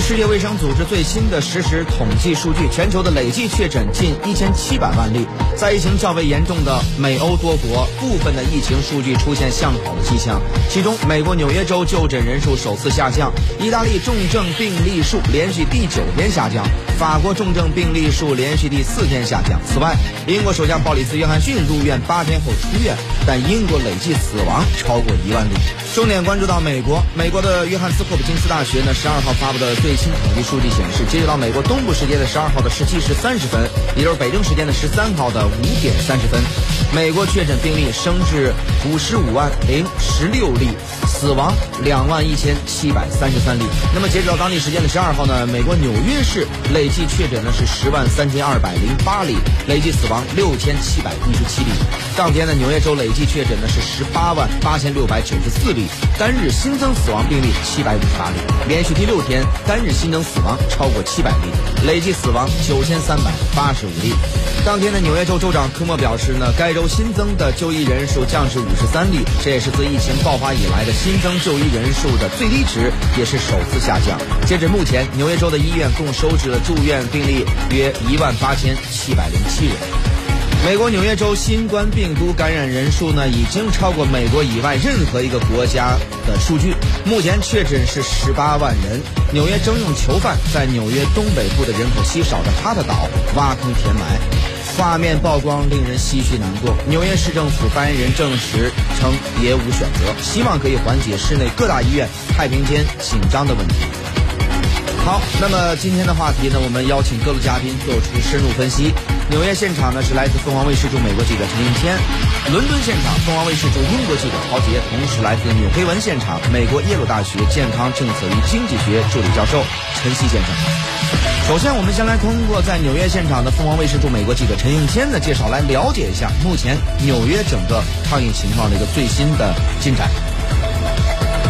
世界卫生组织最新的实时统计数据，全球的累计确诊近一千七百万例。在疫情较为严重的美欧多国，部分的疫情数据出现向好的迹象。其中，美国纽约州就诊人数首次下降；意大利重症病例数连续第九天下降；法国重症病例数连续第四天下降。此外，英国首相鲍里斯·约翰逊入院八天后出院，但英国累计死亡超过一万例。重点关注到美国，美国的约翰斯霍普金斯大学呢，十二号发布的最新统计数据显示，截止到美国东部时间的十二号的十七时三十分，也就是北京时间的十三号的五点三十分，美国确诊病例升至五十五万零十六例，死亡两万一千七百三十三例。那么截止到当地时间的十二号呢，美国纽约市累计确诊呢是十万三千二百零八例，累计死亡六千七百一十七例。当天呢，纽约州累计确诊呢是十八万八千六百九十四例，单日新增死亡病例七百五十八例，连续第六天单日新增死亡超过七百例，累计死亡九千三百八十五例。当天的纽约州州长科莫表示呢，该州新增的就医人数降至五十三例，这也是自疫情爆发以来的新新增就医人数的最低值，也是首次下降。截至目前，纽约州的医院共收治了住院病例约一万八千七百零七人。美国纽约州新冠病毒感染人数呢，已经超过美国以外任何一个国家的数据。目前确诊是十八万人。纽约征用囚犯在纽约东北部的人口稀少的哈特岛挖坑填埋，画面曝光令人唏嘘难过。纽约市政府发言人证实称别无选择，希望可以缓解市内各大医院太平间紧张的问题。好，那么今天的话题呢，我们邀请各路嘉宾做出深入分析。纽约现场呢是来自凤凰卫视驻美国记者陈应天，伦敦现场凤凰卫视驻英国记者陶杰，同时来自纽黑文现场美国耶鲁大学健康政策与经济学助理教授陈曦先生。首先，我们先来通过在纽约现场的凤凰卫视驻美国记者陈应天的介绍来了解一下目前纽约整个抗疫情况的一个最新的进展。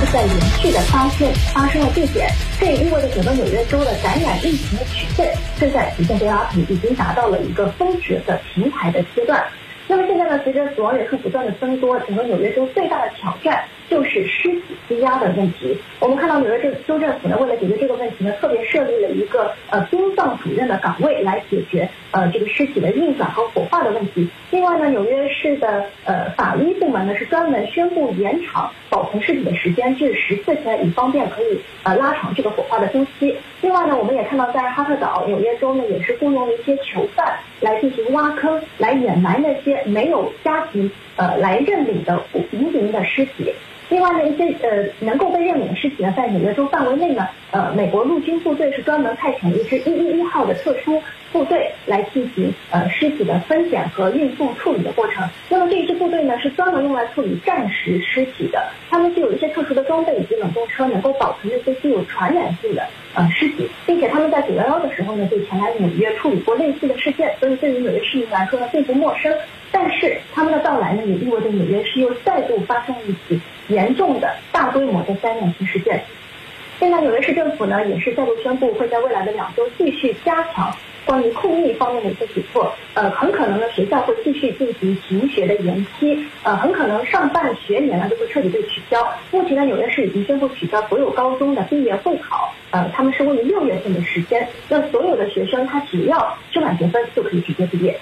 是在连续的发现发生了递减，这也意味着整个纽约州的感染疫情的曲线正在逐渐被拉平，已经达到了一个峰值的平台的阶段。那么现在呢，随着死亡人数不断的增多，整个纽约州最大的挑战就是尸体积压的问题。我们看到纽约州州政府呢，为了解决这个问题呢，特别设立了一个呃殡葬主任的岗位来解决呃这个尸体的运转和火化的问题。另外呢，纽约市的呃法医部门呢是专门宣布延长保存尸体的时间至十四天，以方便可以呃拉长这个火化的周期。另外呢，我们也看到在哈特岛，纽约州呢也是雇佣了一些囚犯来进行挖坑，来掩埋那些。没有家庭呃来认领的无名的尸体，另外呢一些呃能够被认领的尸体呢，在纽约州范围内呢，呃美国陆军部队是专门派遣了一支一一一号的特殊部队来进行呃尸体的分拣和运送处理的过程。那么这一支部队呢是专门用来处理战时尸体的，他们是有一些特殊的装备以及冷冻车，能够保存那些具有传染性的呃尸体，并且他们在九幺幺的时候呢就前来纽约处理过类似的事件，所以对于纽约市民来说呢并不陌生。但是他们的到来呢，也意味着纽约市又再度发生了一起严重的大规模的灾难性事件。现在纽约市政府呢，也是再度宣布会在未来的两周继续加强关于控疫方面的一些举措。呃，很可能呢，学校会继续进行停学的延期。呃，很可能上半学年呢就会彻底被取消。目前呢，纽约市已经宣布取消所有高中的毕业会考。呃，他们是位于六月份的时间。那所有的学生他只要修满学分就可以直接毕业。